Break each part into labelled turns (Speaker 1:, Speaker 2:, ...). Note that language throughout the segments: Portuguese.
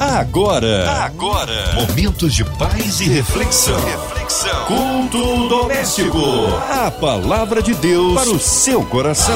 Speaker 1: Agora, agora, momentos de paz e reflexão. reflexão. Culto doméstico. A palavra de Deus para o seu coração.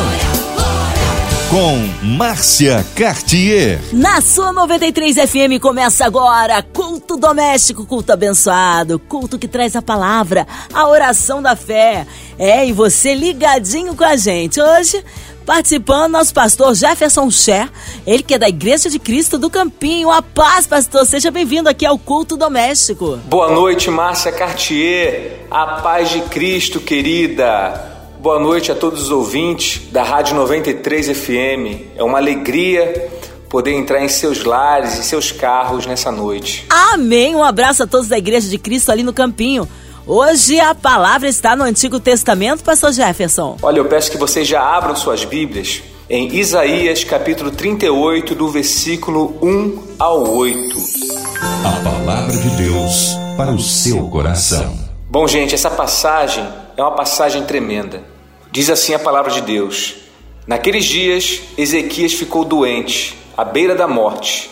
Speaker 1: Com Márcia Cartier.
Speaker 2: Na sua 93 FM começa agora culto doméstico, culto abençoado, culto que traz a palavra, a oração da fé. É, e você ligadinho com a gente. Hoje Participando, nosso pastor Jefferson Cher, ele que é da Igreja de Cristo do Campinho. A paz, pastor, seja bem-vindo aqui ao culto doméstico.
Speaker 3: Boa noite, Márcia Cartier. A paz de Cristo, querida. Boa noite a todos os ouvintes da Rádio 93 FM. É uma alegria poder entrar em seus lares e seus carros nessa noite.
Speaker 2: Amém. Um abraço a todos da Igreja de Cristo ali no Campinho. Hoje a palavra está no Antigo Testamento, pastor Jefferson.
Speaker 3: Olha, eu peço que vocês já abram suas Bíblias em Isaías capítulo 38, do versículo 1 ao 8.
Speaker 1: A palavra de Deus para o seu coração.
Speaker 3: Bom, gente, essa passagem é uma passagem tremenda. Diz assim a palavra de Deus: Naqueles dias, Ezequias ficou doente, à beira da morte.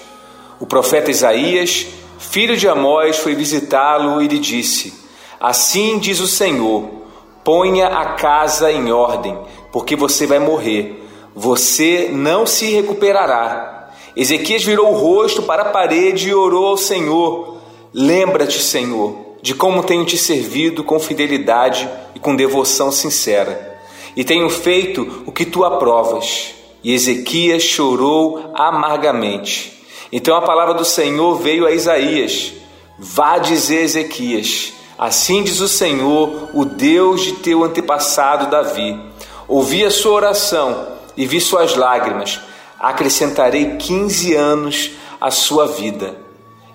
Speaker 3: O profeta Isaías, filho de Amós, foi visitá-lo e lhe disse: Assim diz o Senhor: ponha a casa em ordem, porque você vai morrer. Você não se recuperará. Ezequias virou o rosto para a parede e orou ao Senhor: Lembra-te, Senhor, de como tenho te servido com fidelidade e com devoção sincera, e tenho feito o que tu aprovas. E Ezequias chorou amargamente. Então a palavra do Senhor veio a Isaías: Vá dizer Ezequias: Assim diz o Senhor, o Deus de teu antepassado Davi: Ouvi a sua oração e vi suas lágrimas. Acrescentarei quinze anos à sua vida,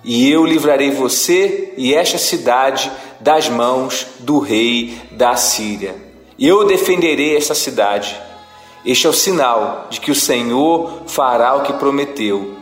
Speaker 3: e eu livrarei você e esta cidade das mãos do rei da Síria. Eu defenderei esta cidade. Este é o sinal de que o Senhor fará o que prometeu.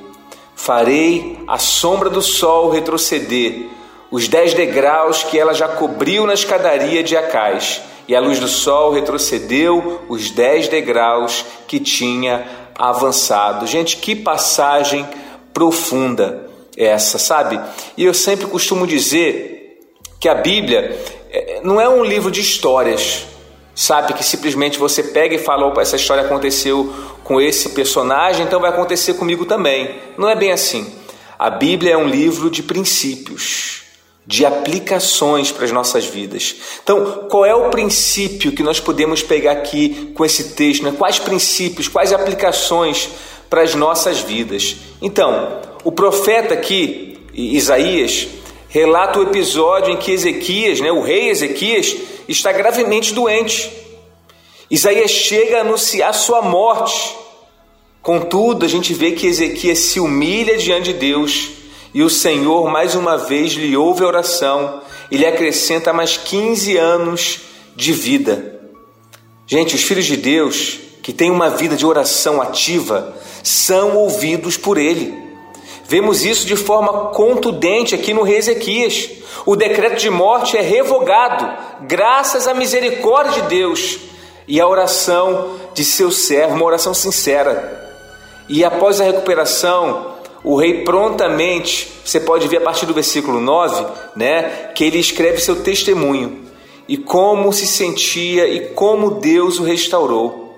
Speaker 3: Farei a sombra do sol retroceder os dez degraus que ela já cobriu na escadaria de Acais, e a luz do sol retrocedeu os dez degraus que tinha avançado. Gente, que passagem profunda essa, sabe? E eu sempre costumo dizer que a Bíblia é, não é um livro de histórias, sabe? Que simplesmente você pega e fala: opa, essa história aconteceu com esse personagem, então vai acontecer comigo também. Não é bem assim. A Bíblia é um livro de princípios de aplicações para as nossas vidas. Então, qual é o princípio que nós podemos pegar aqui com esse texto? Né? Quais princípios, quais aplicações para as nossas vidas? Então, o profeta aqui, Isaías, relata o episódio em que Ezequias, né, o rei Ezequias, está gravemente doente. Isaías chega a anunciar sua morte. Contudo, a gente vê que Ezequias se humilha diante de Deus e o Senhor mais uma vez lhe ouve a oração e lhe acrescenta mais 15 anos de vida. Gente, os filhos de Deus que têm uma vida de oração ativa são ouvidos por Ele. Vemos isso de forma contundente aqui no rei Ezequias. O decreto de morte é revogado, graças à misericórdia de Deus e à oração de seu servo, uma oração sincera. E após a recuperação, o rei prontamente, você pode ver a partir do versículo 9, né, que ele escreve seu testemunho e como se sentia e como Deus o restaurou.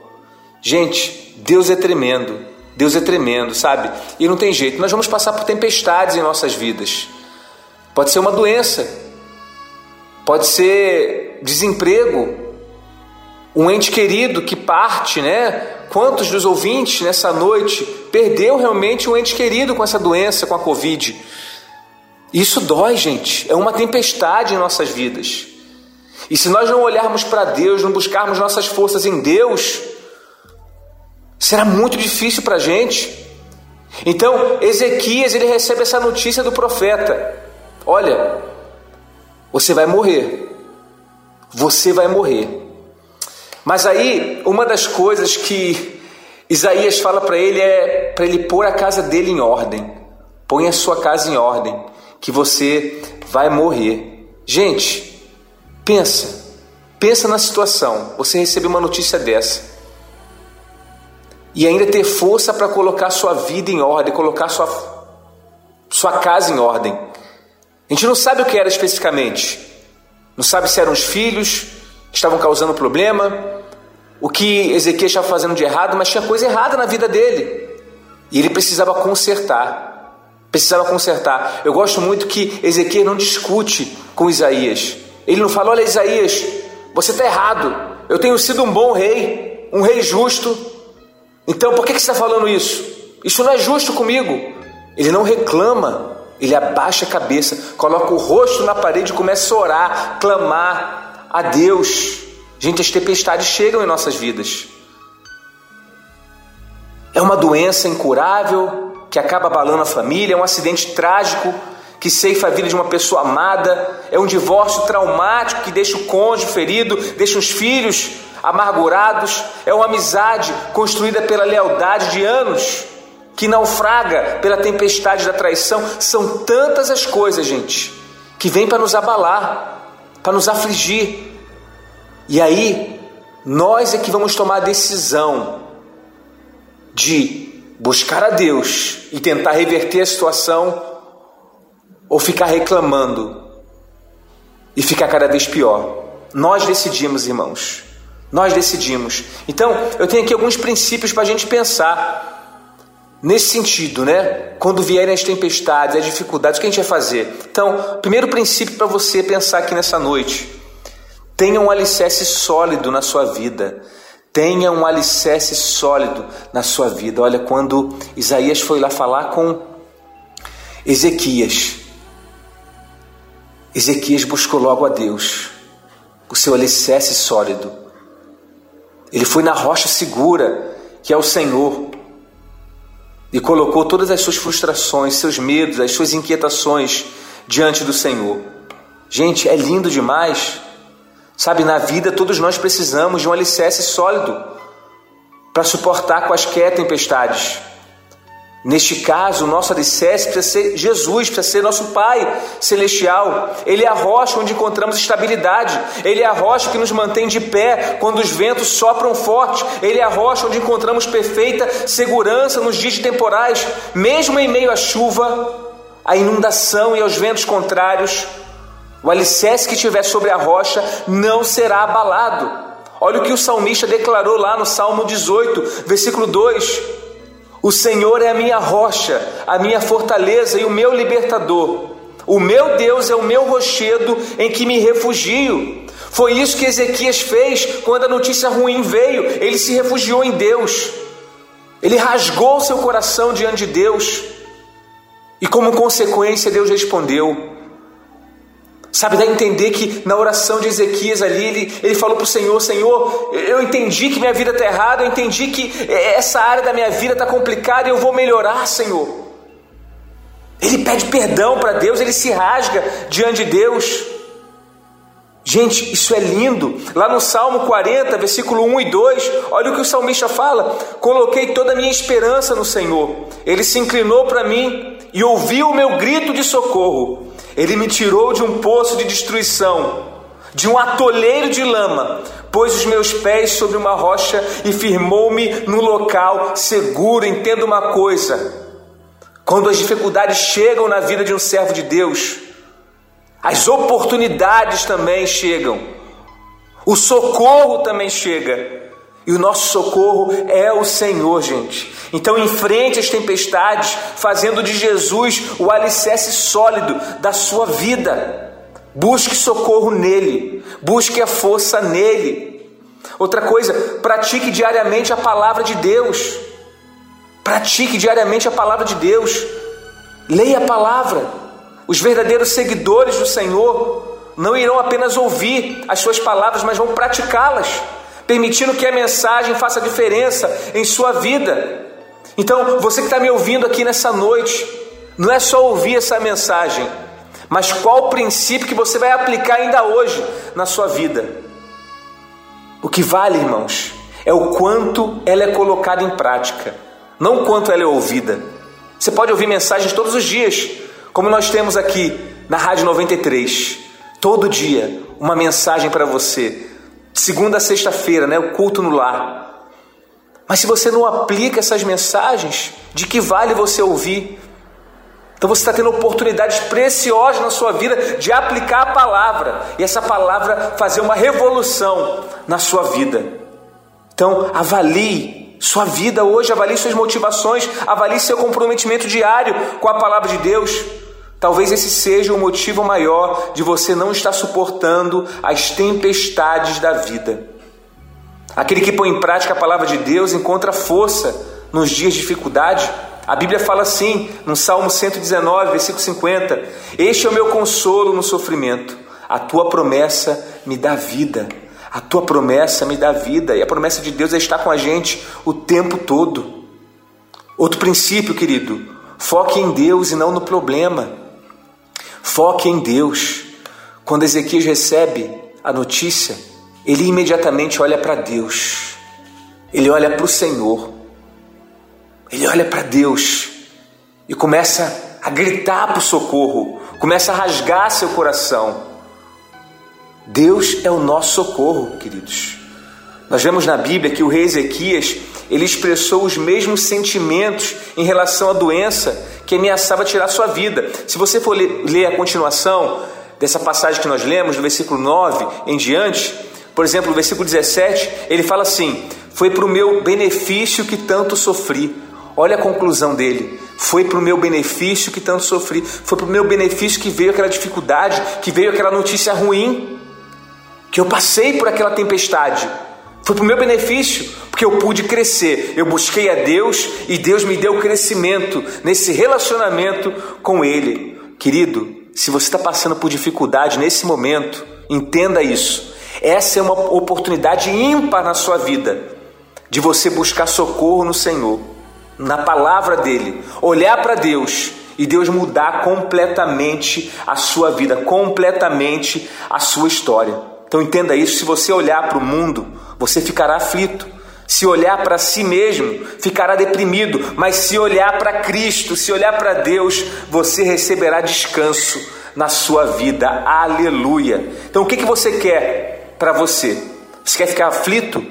Speaker 3: Gente, Deus é tremendo. Deus é tremendo, sabe? E não tem jeito. Nós vamos passar por tempestades em nossas vidas. Pode ser uma doença, pode ser desemprego, um ente querido que parte, né? Quantos dos ouvintes nessa noite perdeu realmente um ente querido com essa doença, com a Covid? Isso dói, gente. É uma tempestade em nossas vidas. E se nós não olharmos para Deus, não buscarmos nossas forças em Deus, será muito difícil para a gente. Então, Ezequias ele recebe essa notícia do profeta: Olha, você vai morrer. Você vai morrer. Mas aí, uma das coisas que Isaías fala para ele é para ele pôr a casa dele em ordem. Põe a sua casa em ordem, que você vai morrer. Gente, pensa, pensa na situação. Você recebe uma notícia dessa. E ainda ter força para colocar sua vida em ordem, colocar sua sua casa em ordem. A gente não sabe o que era especificamente. Não sabe se eram os filhos estavam causando problema, o que Ezequias estava fazendo de errado, mas tinha coisa errada na vida dele. E ele precisava consertar. Precisava consertar. Eu gosto muito que Ezequias não discute com Isaías. Ele não fala: Olha, Isaías, você está errado. Eu tenho sido um bom rei, um rei justo. Então por que, que você está falando isso? Isso não é justo comigo. Ele não reclama, ele abaixa a cabeça, coloca o rosto na parede e começa a orar, clamar a Deus. Gente, as tempestades chegam em nossas vidas. É uma doença incurável que acaba abalando a família, é um acidente trágico que ceifa a vida de uma pessoa amada, é um divórcio traumático que deixa o cônjuge ferido, deixa os filhos amargurados, é uma amizade construída pela lealdade de anos que naufraga pela tempestade da traição. São tantas as coisas, gente, que vêm para nos abalar, para nos afligir. E aí, nós é que vamos tomar a decisão de buscar a Deus e tentar reverter a situação ou ficar reclamando e ficar cada vez pior. Nós decidimos, irmãos. Nós decidimos. Então, eu tenho aqui alguns princípios para a gente pensar nesse sentido, né? Quando vierem as tempestades, as dificuldades, o que a gente vai fazer? Então, primeiro princípio para você pensar aqui nessa noite Tenha um alicerce sólido na sua vida. Tenha um alicerce sólido na sua vida. Olha, quando Isaías foi lá falar com Ezequias, Ezequias buscou logo a Deus, o seu alicerce sólido. Ele foi na rocha segura, que é o Senhor, e colocou todas as suas frustrações, seus medos, as suas inquietações diante do Senhor. Gente, é lindo demais Sabe, na vida todos nós precisamos de um alicerce sólido para suportar quaisquer tempestades. Neste caso, o nosso alicerce precisa ser Jesus, precisa ser nosso Pai celestial. Ele é a rocha onde encontramos estabilidade. Ele é a rocha que nos mantém de pé quando os ventos sopram forte. Ele é a rocha onde encontramos perfeita segurança nos dias temporais, mesmo em meio à chuva, à inundação e aos ventos contrários. O alicerce que estiver sobre a rocha não será abalado. Olha o que o salmista declarou lá no Salmo 18, versículo 2: O Senhor é a minha rocha, a minha fortaleza e o meu libertador. O meu Deus é o meu rochedo em que me refugio. Foi isso que Ezequias fez quando a notícia ruim veio. Ele se refugiou em Deus. Ele rasgou seu coração diante de Deus. E como consequência, Deus respondeu: Sabe, dá a entender que na oração de Ezequias ali, ele, ele falou para o Senhor: Senhor, eu entendi que minha vida está errada, eu entendi que essa área da minha vida está complicada e eu vou melhorar, Senhor. Ele pede perdão para Deus, ele se rasga diante de Deus. Gente, isso é lindo. Lá no Salmo 40, versículo 1 e 2, olha o que o salmista fala: Coloquei toda a minha esperança no Senhor. Ele se inclinou para mim e ouviu o meu grito de socorro. Ele me tirou de um poço de destruição, de um atoleiro de lama, pôs os meus pés sobre uma rocha e firmou-me no local seguro. Entenda uma coisa: quando as dificuldades chegam na vida de um servo de Deus, as oportunidades também chegam, o socorro também chega. E o nosso socorro é o Senhor, gente. Então enfrente as tempestades, fazendo de Jesus o alicerce sólido da sua vida. Busque socorro nele, busque a força nele. Outra coisa, pratique diariamente a palavra de Deus. Pratique diariamente a palavra de Deus. Leia a palavra. Os verdadeiros seguidores do Senhor não irão apenas ouvir as suas palavras, mas vão praticá-las permitindo que a mensagem faça diferença em sua vida. Então, você que está me ouvindo aqui nessa noite, não é só ouvir essa mensagem, mas qual o princípio que você vai aplicar ainda hoje na sua vida. O que vale, irmãos, é o quanto ela é colocada em prática, não o quanto ela é ouvida. Você pode ouvir mensagens todos os dias, como nós temos aqui na Rádio 93. Todo dia, uma mensagem para você segunda a sexta-feira, né, o culto no lar. Mas se você não aplica essas mensagens, de que vale você ouvir? Então você está tendo oportunidades preciosas na sua vida de aplicar a palavra e essa palavra fazer uma revolução na sua vida. Então avalie sua vida hoje, avalie suas motivações, avalie seu comprometimento diário com a palavra de Deus. Talvez esse seja o motivo maior de você não estar suportando as tempestades da vida. Aquele que põe em prática a palavra de Deus encontra força nos dias de dificuldade. A Bíblia fala assim, no Salmo 119, versículo 50: Este é o meu consolo no sofrimento, a tua promessa me dá vida. A tua promessa me dá vida, e a promessa de Deus é estar com a gente o tempo todo. Outro princípio, querido, foque em Deus e não no problema. Foque em Deus. Quando Ezequias recebe a notícia, ele imediatamente olha para Deus, ele olha para o Senhor, ele olha para Deus e começa a gritar para o socorro, começa a rasgar seu coração. Deus é o nosso socorro, queridos. Nós vemos na Bíblia que o rei Ezequias ele expressou os mesmos sentimentos em relação à doença que ameaçava tirar sua vida. Se você for ler a continuação dessa passagem que nós lemos, do versículo 9 em diante, por exemplo, no versículo 17, ele fala assim: Foi para o meu benefício que tanto sofri. Olha a conclusão dele. Foi para o meu benefício que tanto sofri. Foi para o meu benefício que veio aquela dificuldade, que veio aquela notícia ruim, que eu passei por aquela tempestade. Foi para o meu benefício, porque eu pude crescer. Eu busquei a Deus e Deus me deu crescimento nesse relacionamento com Ele. Querido, se você está passando por dificuldade nesse momento, entenda isso. Essa é uma oportunidade ímpar na sua vida de você buscar socorro no Senhor, na palavra dele, olhar para Deus e Deus mudar completamente a sua vida, completamente a sua história. Então entenda isso: se você olhar para o mundo, você ficará aflito. Se olhar para si mesmo, ficará deprimido, mas se olhar para Cristo, se olhar para Deus, você receberá descanso na sua vida. Aleluia. Então o que, que você quer? para você? Você quer ficar aflito,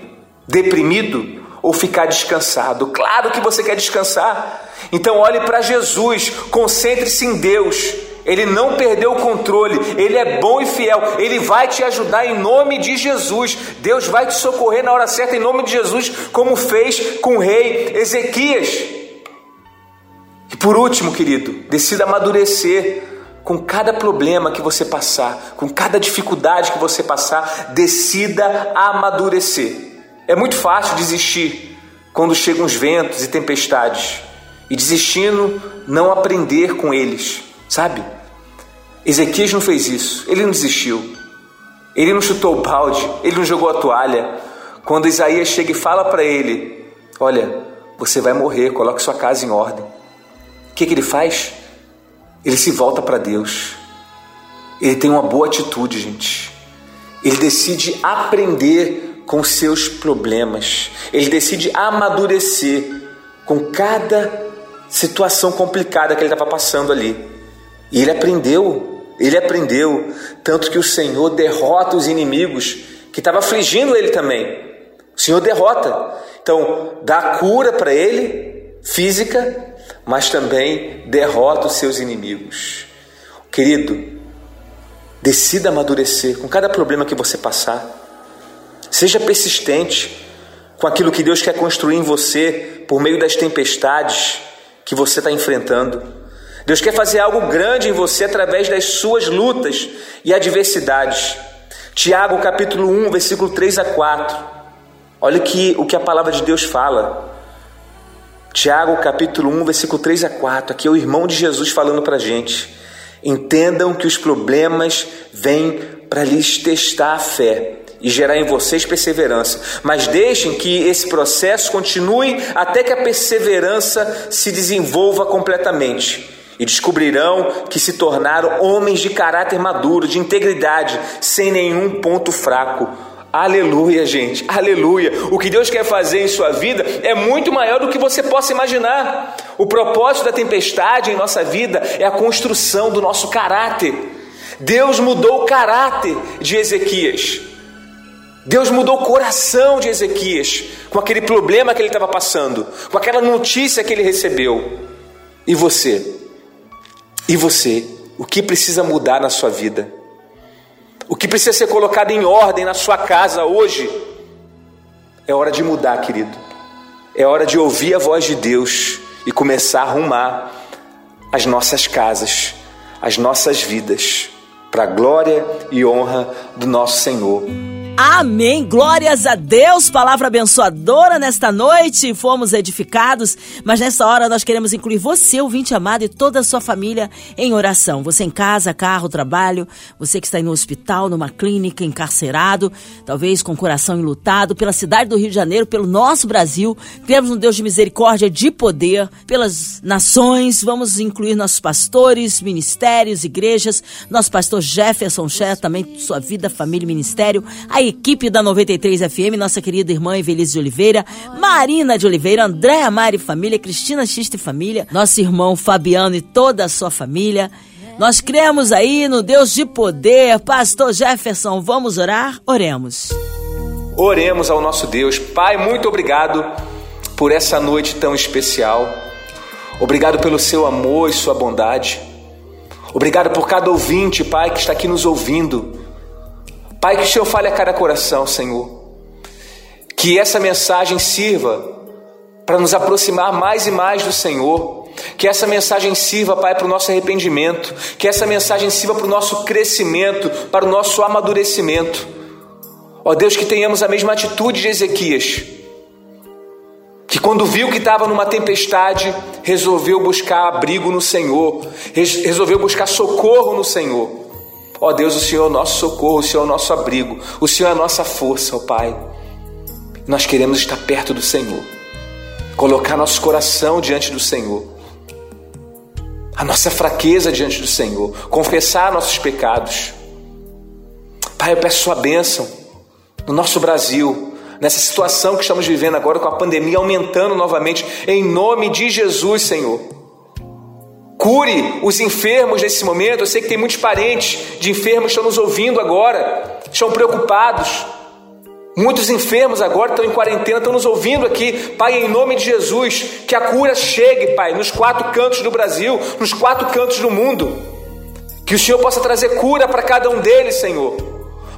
Speaker 3: deprimido ou ficar descansado? Claro que você quer descansar. Então olhe para Jesus, concentre-se em Deus. Ele não perdeu o controle, ele é bom e fiel, ele vai te ajudar em nome de Jesus. Deus vai te socorrer na hora certa em nome de Jesus, como fez com o rei Ezequias. E por último, querido, decida amadurecer com cada problema que você passar, com cada dificuldade que você passar, decida amadurecer. É muito fácil desistir quando chegam os ventos e tempestades e desistindo não aprender com eles, sabe? Ezequias não fez isso, ele não desistiu, ele não chutou o balde, ele não jogou a toalha. Quando Isaías chega e fala para ele: Olha, você vai morrer, coloque sua casa em ordem. O que, que ele faz? Ele se volta para Deus. Ele tem uma boa atitude, gente. Ele decide aprender com seus problemas. Ele decide amadurecer com cada situação complicada que ele estava passando ali. E ele aprendeu, ele aprendeu, tanto que o Senhor derrota os inimigos que estavam afligindo ele também. O Senhor derrota. Então, dá cura para ele, física, mas também derrota os seus inimigos. Querido, decida amadurecer com cada problema que você passar. Seja persistente com aquilo que Deus quer construir em você por meio das tempestades que você está enfrentando. Deus quer fazer algo grande em você através das suas lutas e adversidades. Tiago capítulo 1, versículo 3 a 4. Olha que, o que a palavra de Deus fala. Tiago capítulo 1, versículo 3 a 4, aqui é o irmão de Jesus falando para a gente. Entendam que os problemas vêm para lhes testar a fé e gerar em vocês perseverança, mas deixem que esse processo continue até que a perseverança se desenvolva completamente. E descobrirão que se tornaram homens de caráter maduro, de integridade, sem nenhum ponto fraco. Aleluia, gente, aleluia. O que Deus quer fazer em sua vida é muito maior do que você possa imaginar. O propósito da tempestade em nossa vida é a construção do nosso caráter. Deus mudou o caráter de Ezequias. Deus mudou o coração de Ezequias com aquele problema que ele estava passando, com aquela notícia que ele recebeu. E você? E você, o que precisa mudar na sua vida? O que precisa ser colocado em ordem na sua casa hoje? É hora de mudar, querido. É hora de ouvir a voz de Deus e começar a arrumar as nossas casas, as nossas vidas, para a glória e honra do nosso Senhor.
Speaker 2: Amém. Glórias a Deus. Palavra abençoadora nesta noite. Fomos edificados, mas nesta hora nós queremos incluir você, ouvinte amado, e toda a sua família em oração. Você em casa, carro, trabalho, você que está no hospital, numa clínica, encarcerado, talvez com o coração enlutado, pela cidade do Rio de Janeiro, pelo nosso Brasil. Queremos um Deus de misericórdia, de poder, pelas nações. Vamos incluir nossos pastores, ministérios, igrejas, nosso pastor Jefferson Ché, também sua vida, família e ministério. A equipe da 93 FM, nossa querida irmã Evelise de Oliveira, Marina de Oliveira, Andréa Mari Família, Cristina Xista e Família, nosso irmão Fabiano e toda a sua família. Nós cremos aí no Deus de poder. Pastor Jefferson, vamos orar? Oremos.
Speaker 3: Oremos ao nosso Deus. Pai, muito obrigado por essa noite tão especial. Obrigado pelo seu amor e sua bondade. Obrigado por cada ouvinte, Pai, que está aqui nos ouvindo. Pai, que o Senhor fale a cada coração, Senhor. Que essa mensagem sirva para nos aproximar mais e mais do Senhor. Que essa mensagem sirva, Pai, para o nosso arrependimento. Que essa mensagem sirva para o nosso crescimento, para o nosso amadurecimento. Ó Deus, que tenhamos a mesma atitude de Ezequias. Que quando viu que estava numa tempestade, resolveu buscar abrigo no Senhor, resolveu buscar socorro no Senhor. Ó Deus, o Senhor é o nosso socorro, o Senhor é o nosso abrigo, o Senhor é a nossa força, ó Pai. Nós queremos estar perto do Senhor, colocar nosso coração diante do Senhor, a nossa fraqueza diante do Senhor, confessar nossos pecados. Pai, eu peço Sua bênção no nosso Brasil, nessa situação que estamos vivendo agora com a pandemia aumentando novamente, em nome de Jesus, Senhor. Cure os enfermos nesse momento. Eu sei que tem muitos parentes de enfermos que estão nos ouvindo agora, estão preocupados. Muitos enfermos agora estão em quarentena, estão nos ouvindo aqui. Pai, em nome de Jesus, que a cura chegue, Pai, nos quatro cantos do Brasil, nos quatro cantos do mundo. Que o Senhor possa trazer cura para cada um deles, Senhor.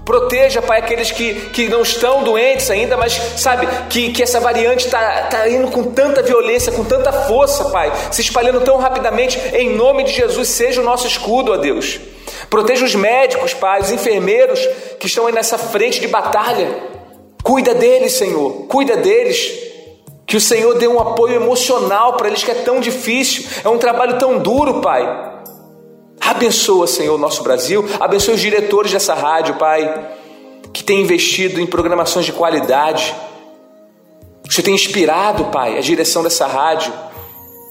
Speaker 3: Proteja, Pai, aqueles que, que não estão doentes ainda, mas sabe que, que essa variante está tá indo com tanta violência, com tanta força, Pai, se espalhando tão rapidamente. Em nome de Jesus, seja o nosso escudo, ó Deus. Proteja os médicos, Pai, os enfermeiros que estão aí nessa frente de batalha. Cuida deles, Senhor, cuida deles. Que o Senhor dê um apoio emocional para eles que é tão difícil, é um trabalho tão duro, Pai. Abençoa, Senhor, o nosso Brasil. Abençoa os diretores dessa rádio, Pai, que tem investido em programações de qualidade. Você tem inspirado, Pai, a direção dessa rádio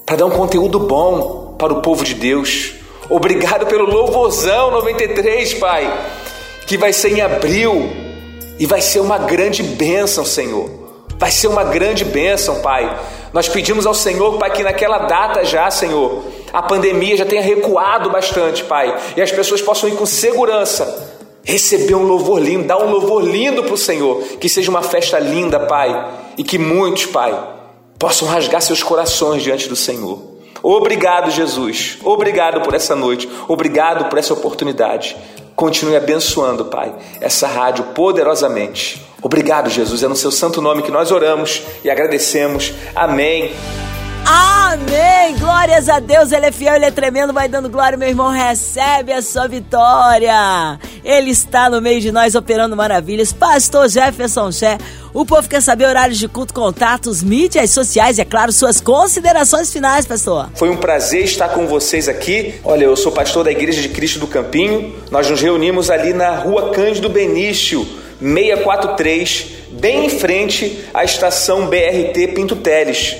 Speaker 3: para dar um conteúdo bom para o povo de Deus. Obrigado pelo louvorzão 93, Pai, que vai ser em abril e vai ser uma grande bênção, Senhor. Vai ser uma grande bênção, Pai. Nós pedimos ao Senhor, Pai, que naquela data já, Senhor, a pandemia já tenha recuado bastante, Pai, e as pessoas possam ir com segurança receber um louvor lindo, dar um louvor lindo para o Senhor, que seja uma festa linda, Pai, e que muitos, Pai, possam rasgar seus corações diante do Senhor. Obrigado, Jesus. Obrigado por essa noite. Obrigado por essa oportunidade. Continue abençoando, Pai, essa rádio poderosamente. Obrigado, Jesus. É no seu santo nome que nós oramos e agradecemos. Amém.
Speaker 2: Amém! Glórias a Deus, Ele é fiel, Ele é tremendo, vai dando glória, meu irmão, recebe a sua vitória. Ele está no meio de nós operando maravilhas. Pastor Jefferson Ché, o povo quer saber horários de culto, contatos, mídias sociais e, é claro, suas considerações finais, pastor.
Speaker 3: Foi um prazer estar com vocês aqui. Olha, eu sou pastor da Igreja de Cristo do Campinho. Nós nos reunimos ali na rua Cândido Benício, 643, bem em frente à estação BRT Pinto Teles.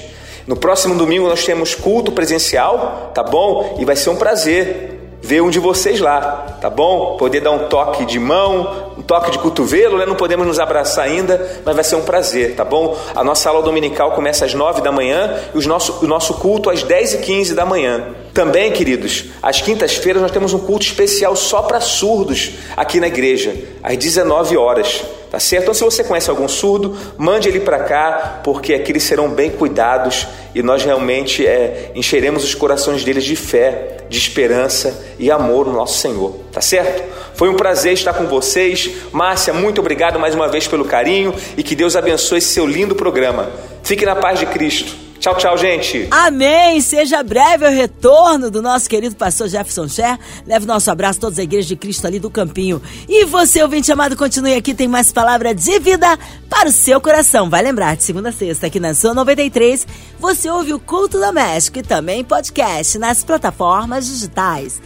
Speaker 3: No próximo domingo nós temos culto presencial, tá bom? E vai ser um prazer ver um de vocês lá, tá bom? Poder dar um toque de mão, um toque de cotovelo, né? Não podemos nos abraçar ainda, mas vai ser um prazer, tá bom? A nossa aula dominical começa às 9 da manhã e os nosso, o nosso culto às 10 e 15 da manhã. Também, queridos, às quintas-feiras nós temos um culto especial só para surdos aqui na igreja, às 19 horas Tá certo? Então, se você conhece algum surdo, mande ele para cá, porque aqui eles serão bem cuidados e nós realmente é, encheremos os corações deles de fé, de esperança e amor no nosso Senhor. Tá certo? Foi um prazer estar com vocês. Márcia, muito obrigado mais uma vez pelo carinho e que Deus abençoe esse seu lindo programa. Fique na paz de Cristo. Tchau, tchau, gente.
Speaker 2: Amém. Seja breve o retorno do nosso querido pastor Jefferson Cher. Leve nosso abraço a todos a igreja de Cristo ali do Campinho. E você, ouvinte amado, continue aqui. Tem mais palavra de vida para o seu coração. Vai lembrar, de segunda a sexta, aqui na Sua 93, você ouve o Culto Doméstico e também podcast nas plataformas digitais.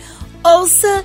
Speaker 2: Ouça